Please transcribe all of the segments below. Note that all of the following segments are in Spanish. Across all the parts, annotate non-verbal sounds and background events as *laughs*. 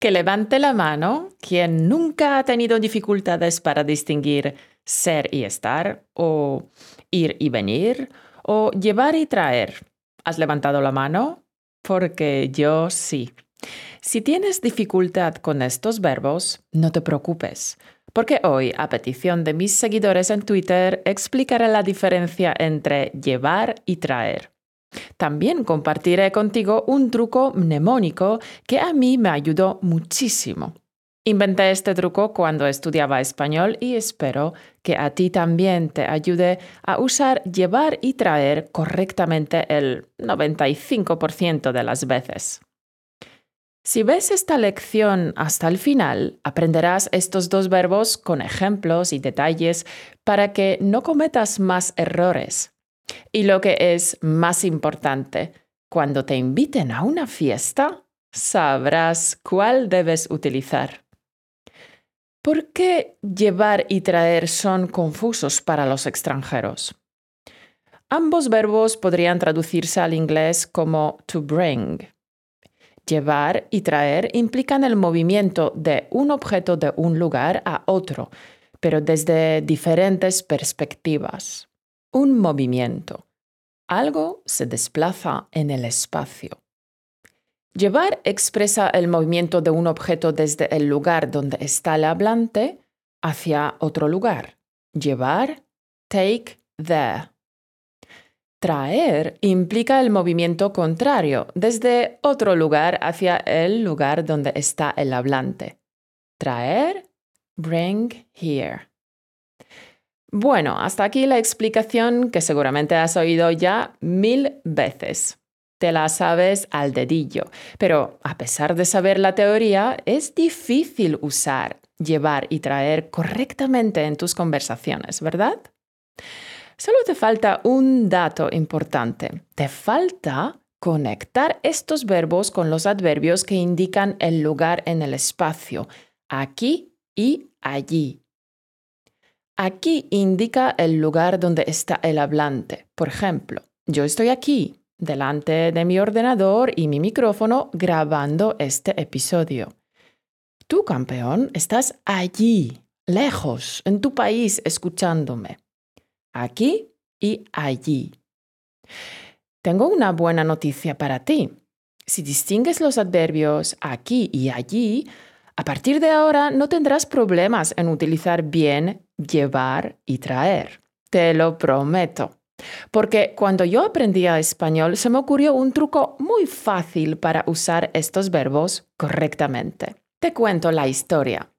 Que levante la mano quien nunca ha tenido dificultades para distinguir ser y estar, o ir y venir, o llevar y traer. ¿Has levantado la mano? Porque yo sí. Si tienes dificultad con estos verbos, no te preocupes, porque hoy, a petición de mis seguidores en Twitter, explicaré la diferencia entre llevar y traer. También compartiré contigo un truco mnemónico que a mí me ayudó muchísimo. Inventé este truco cuando estudiaba español y espero que a ti también te ayude a usar llevar y traer correctamente el 95% de las veces. Si ves esta lección hasta el final, aprenderás estos dos verbos con ejemplos y detalles para que no cometas más errores. Y lo que es más importante, cuando te inviten a una fiesta, sabrás cuál debes utilizar. ¿Por qué llevar y traer son confusos para los extranjeros? Ambos verbos podrían traducirse al inglés como to bring. Llevar y traer implican el movimiento de un objeto de un lugar a otro, pero desde diferentes perspectivas. Un movimiento. Algo se desplaza en el espacio. Llevar expresa el movimiento de un objeto desde el lugar donde está el hablante hacia otro lugar. Llevar, take there. Traer implica el movimiento contrario, desde otro lugar hacia el lugar donde está el hablante. Traer, bring here. Bueno, hasta aquí la explicación que seguramente has oído ya mil veces te la sabes al dedillo. Pero a pesar de saber la teoría, es difícil usar, llevar y traer correctamente en tus conversaciones, ¿verdad? Solo te falta un dato importante. Te falta conectar estos verbos con los adverbios que indican el lugar en el espacio, aquí y allí. Aquí indica el lugar donde está el hablante. Por ejemplo, yo estoy aquí, delante de mi ordenador y mi micrófono grabando este episodio. Tú, campeón, estás allí, lejos, en tu país, escuchándome. Aquí y allí. Tengo una buena noticia para ti. Si distingues los adverbios aquí y allí, a partir de ahora no tendrás problemas en utilizar bien llevar y traer. Te lo prometo. Porque cuando yo aprendía español se me ocurrió un truco muy fácil para usar estos verbos correctamente. Te cuento la historia.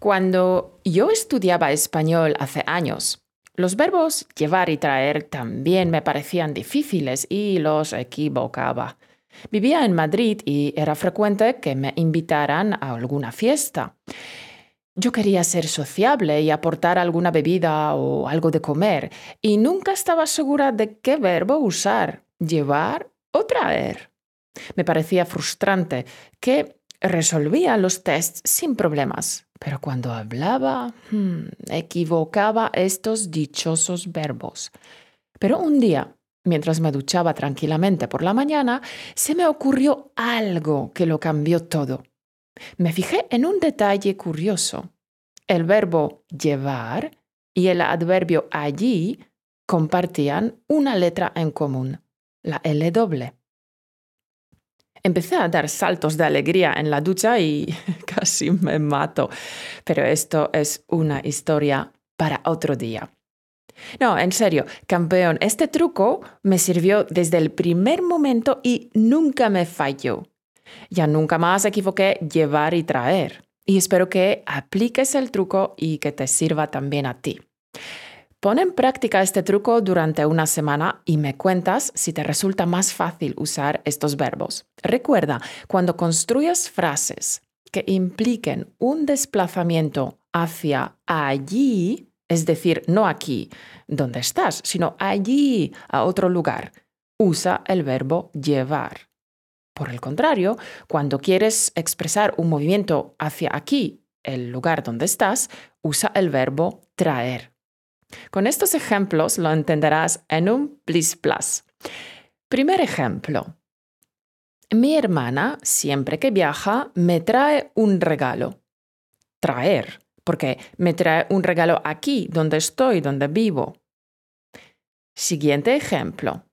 Cuando yo estudiaba español hace años, los verbos llevar y traer también me parecían difíciles y los equivocaba. Vivía en Madrid y era frecuente que me invitaran a alguna fiesta. Yo quería ser sociable y aportar alguna bebida o algo de comer, y nunca estaba segura de qué verbo usar, llevar o traer. Me parecía frustrante que resolvía los tests sin problemas, pero cuando hablaba, hmm, equivocaba estos dichosos verbos. Pero un día, mientras me duchaba tranquilamente por la mañana, se me ocurrió algo que lo cambió todo. Me fijé en un detalle curioso. El verbo llevar y el adverbio allí compartían una letra en común, la L doble. Empecé a dar saltos de alegría en la ducha y *laughs* casi me mato, pero esto es una historia para otro día. No, en serio, campeón, este truco me sirvió desde el primer momento y nunca me falló. Ya nunca más equivoqué llevar y traer. Y espero que apliques el truco y que te sirva también a ti. Pon en práctica este truco durante una semana y me cuentas si te resulta más fácil usar estos verbos. Recuerda, cuando construyas frases que impliquen un desplazamiento hacia allí, es decir, no aquí, donde estás, sino allí, a otro lugar, usa el verbo llevar. Por el contrario, cuando quieres expresar un movimiento hacia aquí, el lugar donde estás, usa el verbo traer. Con estos ejemplos lo entenderás en un plus plus. Primer ejemplo. Mi hermana, siempre que viaja, me trae un regalo. Traer, porque me trae un regalo aquí, donde estoy, donde vivo. Siguiente ejemplo.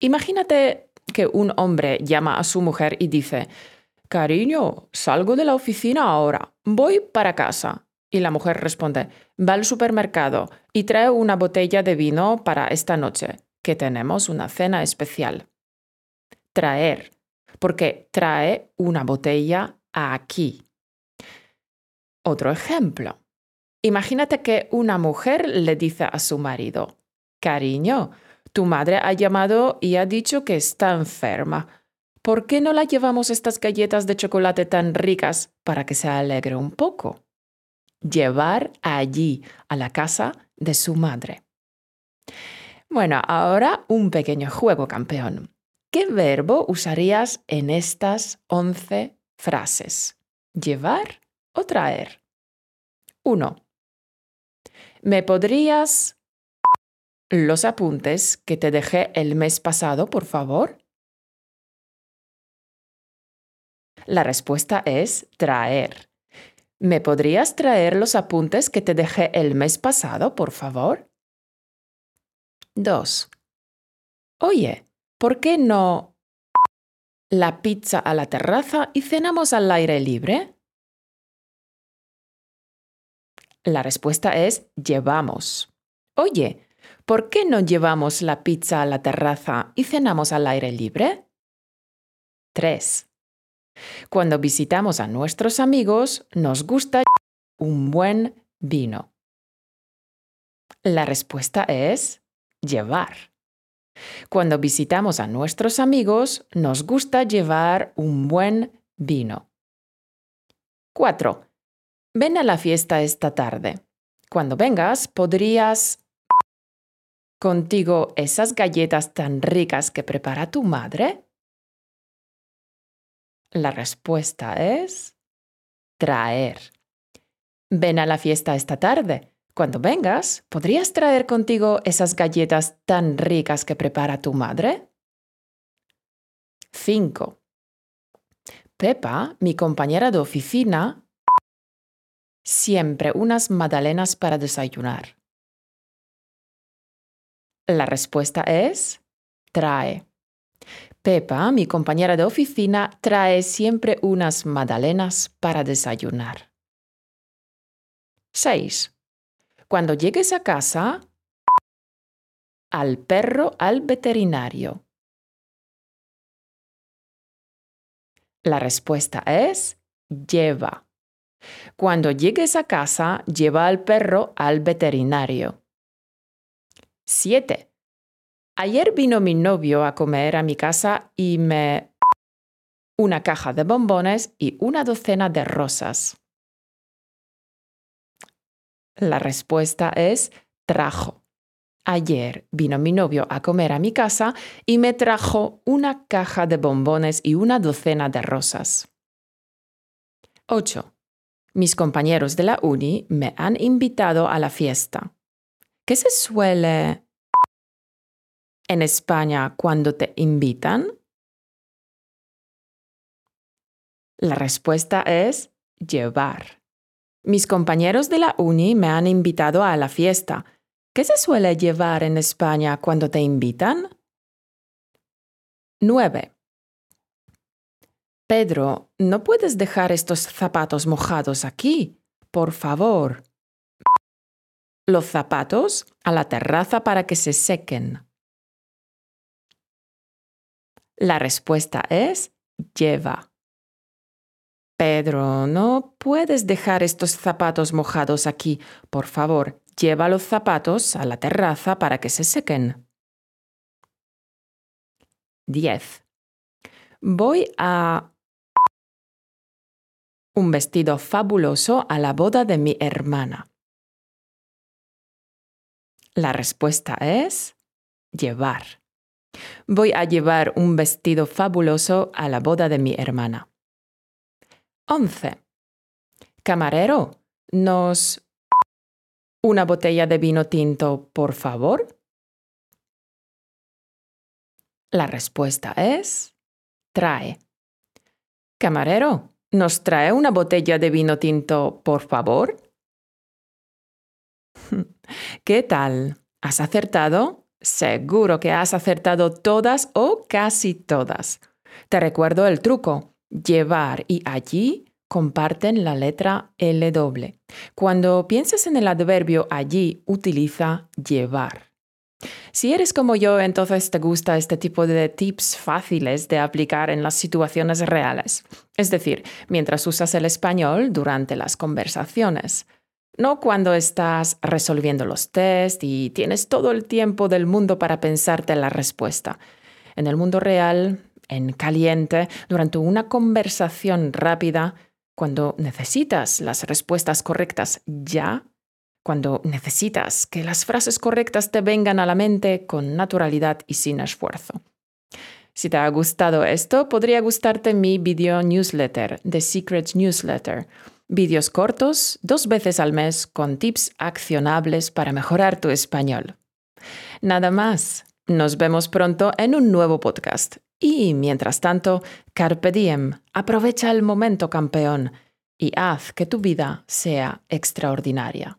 Imagínate que un hombre llama a su mujer y dice, Cariño, salgo de la oficina ahora, voy para casa. Y la mujer responde, va al supermercado y trae una botella de vino para esta noche, que tenemos una cena especial. Traer, porque trae una botella aquí. Otro ejemplo. Imagínate que una mujer le dice a su marido, Cariño, tu madre ha llamado y ha dicho que está enferma. ¿Por qué no la llevamos estas galletas de chocolate tan ricas para que se alegre un poco? Llevar allí, a la casa de su madre. Bueno, ahora un pequeño juego, campeón. ¿Qué verbo usarías en estas 11 frases? ¿Llevar o traer? 1. ¿Me podrías los apuntes que te dejé el mes pasado, por favor? La respuesta es traer. ¿Me podrías traer los apuntes que te dejé el mes pasado, por favor? 2. Oye, ¿por qué no la pizza a la terraza y cenamos al aire libre? La respuesta es llevamos. Oye, ¿por qué no llevamos la pizza a la terraza y cenamos al aire libre? 3. Cuando visitamos a nuestros amigos, nos gusta un buen vino. La respuesta es llevar. Cuando visitamos a nuestros amigos, nos gusta llevar un buen vino. 4. Ven a la fiesta esta tarde. Cuando vengas, podrías contigo esas galletas tan ricas que prepara tu madre? La respuesta es traer. Ven a la fiesta esta tarde. Cuando vengas, ¿podrías traer contigo esas galletas tan ricas que prepara tu madre? 5. Pepa, mi compañera de oficina, siempre unas magdalenas para desayunar. La respuesta es trae. Pepa, mi compañera de oficina, trae siempre unas magdalenas para desayunar. 6. Cuando llegues a casa, al perro al veterinario. La respuesta es lleva. Cuando llegues a casa, lleva al perro al veterinario. 7. Ayer vino mi novio a comer a mi casa y me... una caja de bombones y una docena de rosas. La respuesta es trajo. Ayer vino mi novio a comer a mi casa y me trajo una caja de bombones y una docena de rosas. 8. Mis compañeros de la uni me han invitado a la fiesta. ¿Qué se suele en España cuando te invitan? La respuesta es llevar. Mis compañeros de la uni me han invitado a la fiesta. ¿Qué se suele llevar en España cuando te invitan? 9. Pedro, no puedes dejar estos zapatos mojados aquí, por favor. Los zapatos a la terraza para que se sequen. La respuesta es lleva. Pedro, no puedes dejar estos zapatos mojados aquí. Por favor, lleva los zapatos a la terraza para que se sequen. 10. Voy a un vestido fabuloso a la boda de mi hermana. La respuesta es llevar. Voy a llevar un vestido fabuloso a la boda de mi hermana. 11. Camarero, ¿nos una botella de vino tinto, por favor? La respuesta es trae. Camarero, ¿nos trae una botella de vino tinto, por favor? ¿Qué tal? ¿Has acertado? Seguro que has acertado todas o casi todas. Te recuerdo el truco. Llevar y allí comparten la letra L Cuando pienses en el adverbio allí, utiliza llevar. Si eres como yo, entonces te gusta este tipo de tips fáciles de aplicar en las situaciones reales, es decir, mientras usas el español durante las conversaciones. No cuando estás resolviendo los test y tienes todo el tiempo del mundo para pensarte la respuesta. En el mundo real, en caliente, durante una conversación rápida, cuando necesitas las respuestas correctas ya, cuando necesitas que las frases correctas te vengan a la mente con naturalidad y sin esfuerzo. Si te ha gustado esto, podría gustarte mi video newsletter, The Secret Newsletter. Vídeos cortos, dos veces al mes, con tips accionables para mejorar tu español. Nada más. Nos vemos pronto en un nuevo podcast. Y mientras tanto, carpe diem, aprovecha el momento campeón y haz que tu vida sea extraordinaria.